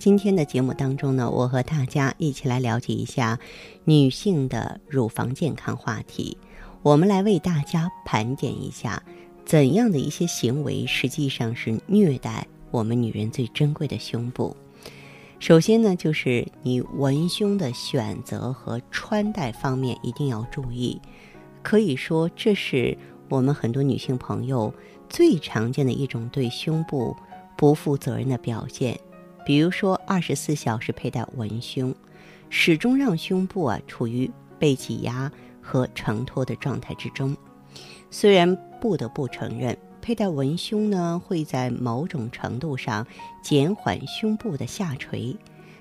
今天的节目当中呢，我和大家一起来了解一下女性的乳房健康话题。我们来为大家盘点一下，怎样的一些行为实际上是虐待我们女人最珍贵的胸部。首先呢，就是你文胸的选择和穿戴方面一定要注意。可以说，这是我们很多女性朋友最常见的一种对胸部不负责任的表现。比如说，二十四小时佩戴文胸，始终让胸部啊处于被挤压和承托的状态之中。虽然不得不承认，佩戴文胸呢会在某种程度上减缓胸部的下垂，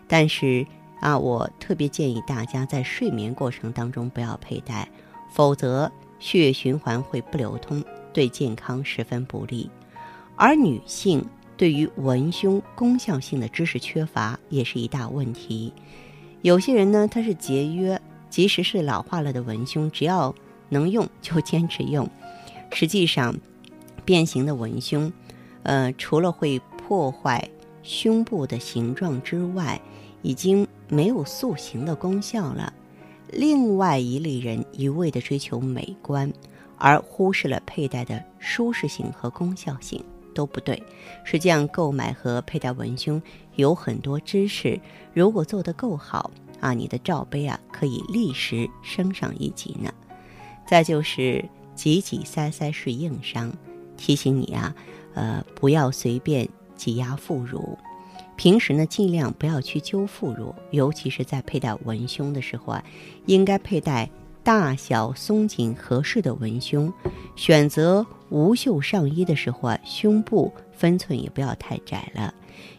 但是啊，我特别建议大家在睡眠过程当中不要佩戴，否则血液循环会不流通，对健康十分不利。而女性。对于文胸功效性的知识缺乏也是一大问题。有些人呢，他是节约，即使是老化了的文胸，只要能用就坚持用。实际上，变形的文胸，呃，除了会破坏胸部的形状之外，已经没有塑形的功效了。另外一类人一味的追求美观，而忽视了佩戴的舒适性和功效性。都不对。实际上，购买和佩戴文胸有很多知识，如果做得够好啊，你的罩杯啊可以立时升上一级呢。再就是挤挤塞塞是硬伤，提醒你啊，呃，不要随便挤压副乳。平时呢，尽量不要去揪副乳，尤其是在佩戴文胸的时候啊，应该佩戴。大小松紧合适的文胸，选择无袖上衣的时候啊，胸部分寸也不要太窄了。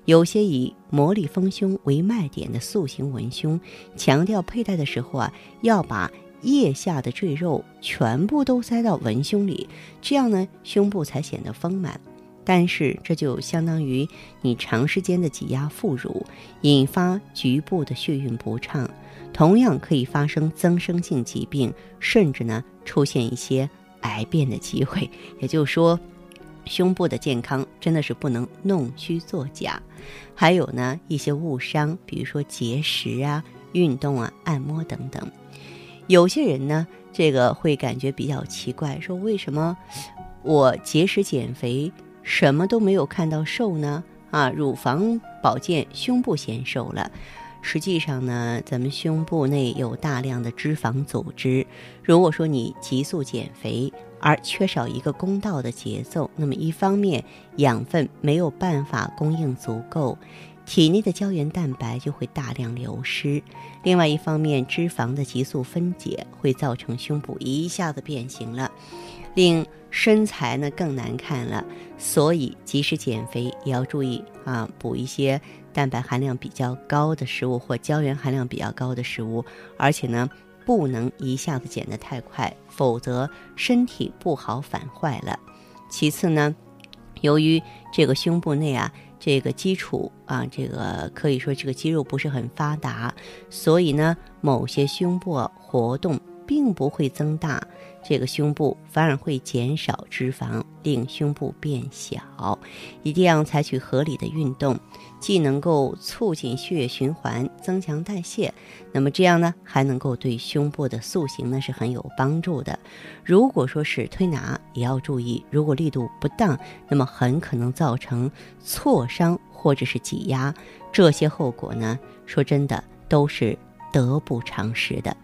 有些以魔力丰胸为卖点的塑形文胸，强调佩戴的时候啊，要把腋下的赘肉全部都塞到文胸里，这样呢，胸部才显得丰满。但是这就相当于你长时间的挤压副乳，引发局部的血运不畅。同样可以发生增生性疾病，甚至呢出现一些癌变的机会。也就是说，胸部的健康真的是不能弄虚作假。还有呢一些误伤，比如说节食啊、运动啊、按摩等等。有些人呢，这个会感觉比较奇怪，说为什么我节食减肥什么都没有看到瘦呢？啊，乳房保健，胸部显瘦了。实际上呢，咱们胸部内有大量的脂肪组织。如果说你急速减肥而缺少一个公道的节奏，那么一方面养分没有办法供应足够，体内的胶原蛋白就会大量流失；另外一方面，脂肪的急速分解会造成胸部一下子变形了，令身材呢更难看了。所以，即使减肥也要注意啊，补一些。蛋白含量比较高的食物或胶原含量比较高的食物，而且呢，不能一下子减得太快，否则身体不好反坏了。其次呢，由于这个胸部内啊，这个基础啊，这个可以说这个肌肉不是很发达，所以呢，某些胸部活动并不会增大。这个胸部反而会减少脂肪，令胸部变小。一定要采取合理的运动，既能够促进血液循环、增强代谢，那么这样呢，还能够对胸部的塑形呢是很有帮助的。如果说是推拿，也要注意，如果力度不当，那么很可能造成挫伤或者是挤压，这些后果呢，说真的都是得不偿失的。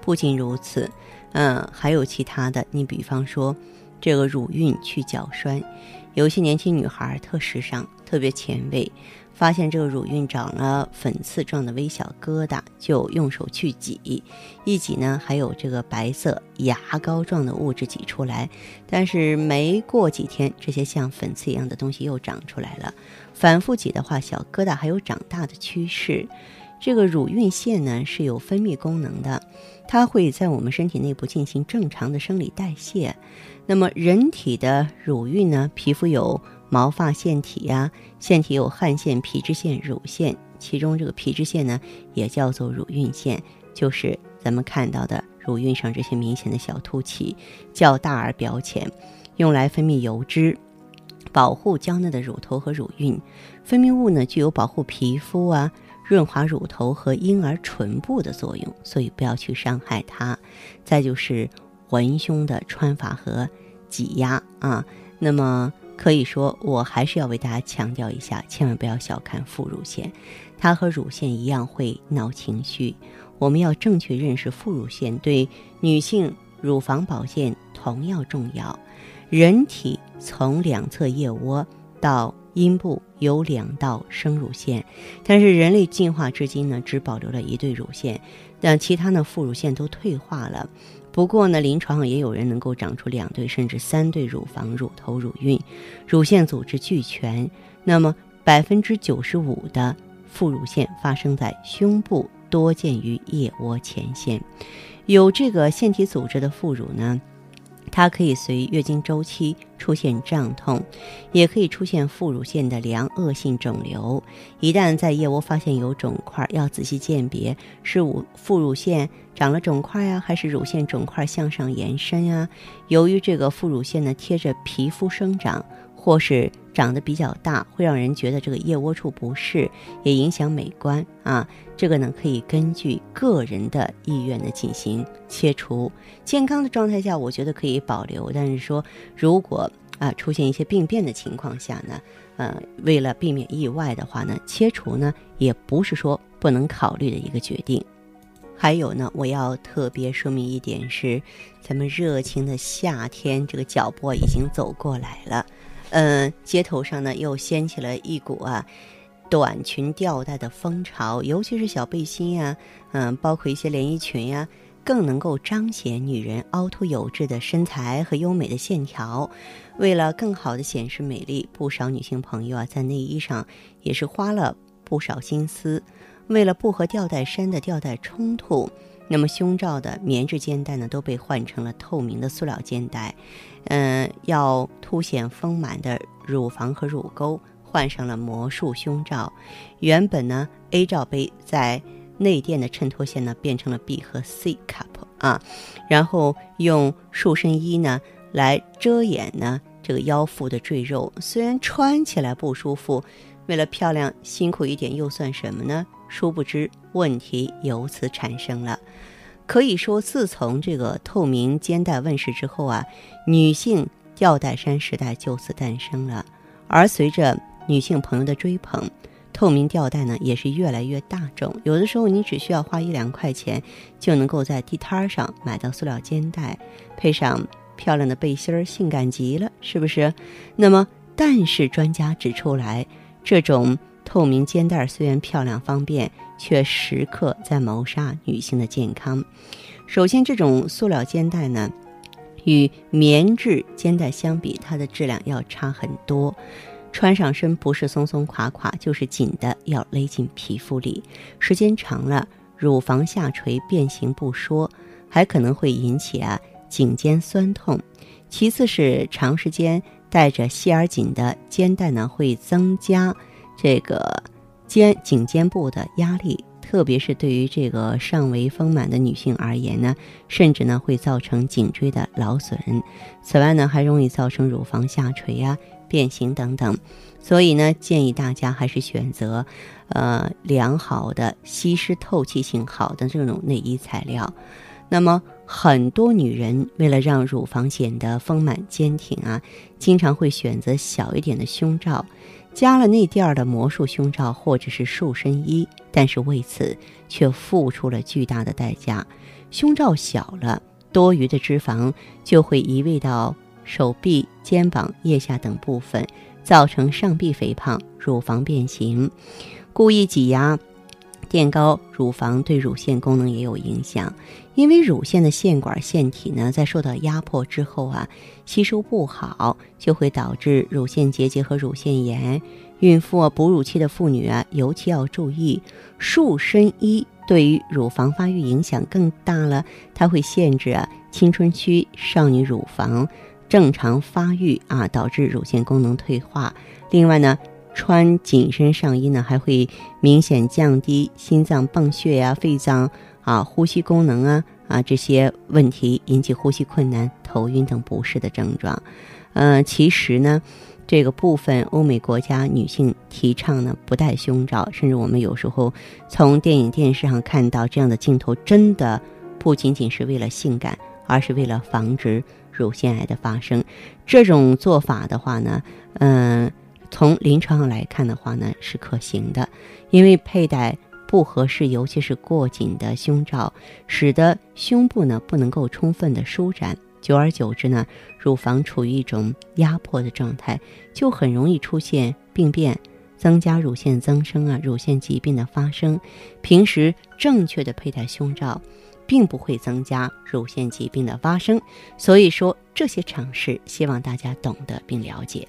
不仅如此。嗯，还有其他的，你比方说，这个乳晕去角栓。有些年轻女孩特时尚，特别前卫。发现这个乳晕长了粉刺状的微小疙瘩，就用手去挤，一挤呢，还有这个白色牙膏状的物质挤出来。但是没过几天，这些像粉刺一样的东西又长出来了。反复挤的话，小疙瘩还有长大的趋势。这个乳晕腺呢是有分泌功能的，它会在我们身体内部进行正常的生理代谢。那么人体的乳晕呢，皮肤有。毛发腺体呀，腺体有汗腺、皮脂腺、乳腺，其中这个皮脂腺呢，也叫做乳晕腺，就是咱们看到的乳晕上这些明显的小凸起，较大而表浅，用来分泌油脂，保护娇嫩的乳头和乳晕。分泌物呢，具有保护皮肤啊、润滑乳头和婴儿唇部的作用，所以不要去伤害它。再就是文胸的穿法和挤压啊，那么。可以说，我还是要为大家强调一下，千万不要小看副乳腺，它和乳腺一样会闹情绪。我们要正确认识副乳腺对女性乳房保健同样重要。人体从两侧腋窝到阴部有两道生乳腺，但是人类进化至今呢，只保留了一对乳腺，但其他的副乳腺都退化了。不过呢，临床上也有人能够长出两对甚至三对乳房、乳头、乳晕，乳腺组织俱全。那么百分之九十五的副乳腺发生在胸部，多见于腋窝前线。有这个腺体组织的副乳呢？它可以随月经周期出现胀痛，也可以出现副乳腺的良恶性肿瘤。一旦在腋窝发现有肿块，要仔细鉴别是乳副乳腺长了肿块呀，还是乳腺肿块向上延伸呀？由于这个副乳腺呢贴着皮肤生长，或是长得比较大，会让人觉得这个腋窝处不适，也影响美观啊。这个呢，可以根据个人的意愿呢进行切除。健康的状态下，我觉得可以保留。但是说，如果啊出现一些病变的情况下呢，呃，为了避免意外的话呢，切除呢也不是说不能考虑的一个决定。还有呢，我要特别说明一点是，咱们热情的夏天这个脚步已经走过来了。嗯，街头上呢又掀起了一股啊短裙吊带的风潮，尤其是小背心呀，嗯，包括一些连衣裙呀，更能够彰显女人凹凸有致的身材和优美的线条。为了更好的显示美丽，不少女性朋友啊在内衣上也是花了不少心思。为了不和吊带衫的吊带冲突。那么胸罩的棉质肩带呢，都被换成了透明的塑料肩带，嗯，要凸显丰满的乳房和乳沟，换上了魔术胸罩。原本呢，A 罩杯在内垫的衬托下呢，变成了 B 和 C cup 啊，然后用束身衣呢来遮掩呢这个腰腹的赘肉，虽然穿起来不舒服，为了漂亮辛苦一点又算什么呢？殊不知，问题由此产生了。可以说，自从这个透明肩带问世之后啊，女性吊带衫时代就此诞生了。而随着女性朋友的追捧，透明吊带呢也是越来越大众。有的时候，你只需要花一两块钱，就能够在地摊上买到塑料肩带，配上漂亮的背心儿，性感极了，是不是？那么，但是专家指出来，这种。透明肩带虽然漂亮方便，却时刻在谋杀女性的健康。首先，这种塑料肩带呢，与棉质肩带相比，它的质量要差很多。穿上身不是松松垮垮，就是紧的要勒进皮肤里。时间长了，乳房下垂变形不说，还可能会引起啊颈肩酸痛。其次是长时间带着细而紧的肩带呢，会增加。这个肩颈肩部的压力，特别是对于这个上围丰满的女性而言呢，甚至呢会造成颈椎的劳损。此外呢，还容易造成乳房下垂啊、变形等等。所以呢，建议大家还是选择，呃，良好的、吸湿透气性好的这种内衣材料。那么，很多女人为了让乳房显得丰满坚挺啊，经常会选择小一点的胸罩。加了内垫的魔术胸罩或者是束身衣，但是为此却付出了巨大的代价。胸罩小了，多余的脂肪就会移位到手臂、肩膀、腋下等部分，造成上臂肥胖、乳房变形。故意挤压、垫高乳房对乳腺功能也有影响，因为乳腺的腺管腺体呢，在受到压迫之后啊，吸收不好，就会导致乳腺结节和乳腺炎。孕妇啊，哺乳期的妇女啊，尤其要注意，束身衣对于乳房发育影响更大了，它会限制啊青春期少女乳房正常发育啊，导致乳腺功能退化。另外呢，穿紧身上衣呢，还会明显降低心脏泵血呀、肺脏啊、呼吸功能啊啊这些问题，引起呼吸困难、头晕等不适的症状。嗯，其实呢。这个部分，欧美国家女性提倡呢不戴胸罩，甚至我们有时候从电影、电视上看到这样的镜头，真的不仅仅是为了性感，而是为了防止乳腺癌的发生。这种做法的话呢，嗯，从临床上来看的话呢是可行的，因为佩戴不合适，尤其是过紧的胸罩，使得胸部呢不能够充分的舒展。久而久之呢，乳房处于一种压迫的状态，就很容易出现病变，增加乳腺增生啊，乳腺疾病的发生。平时正确的佩戴胸罩，并不会增加乳腺疾病的发生。所以说这些常识，希望大家懂得并了解。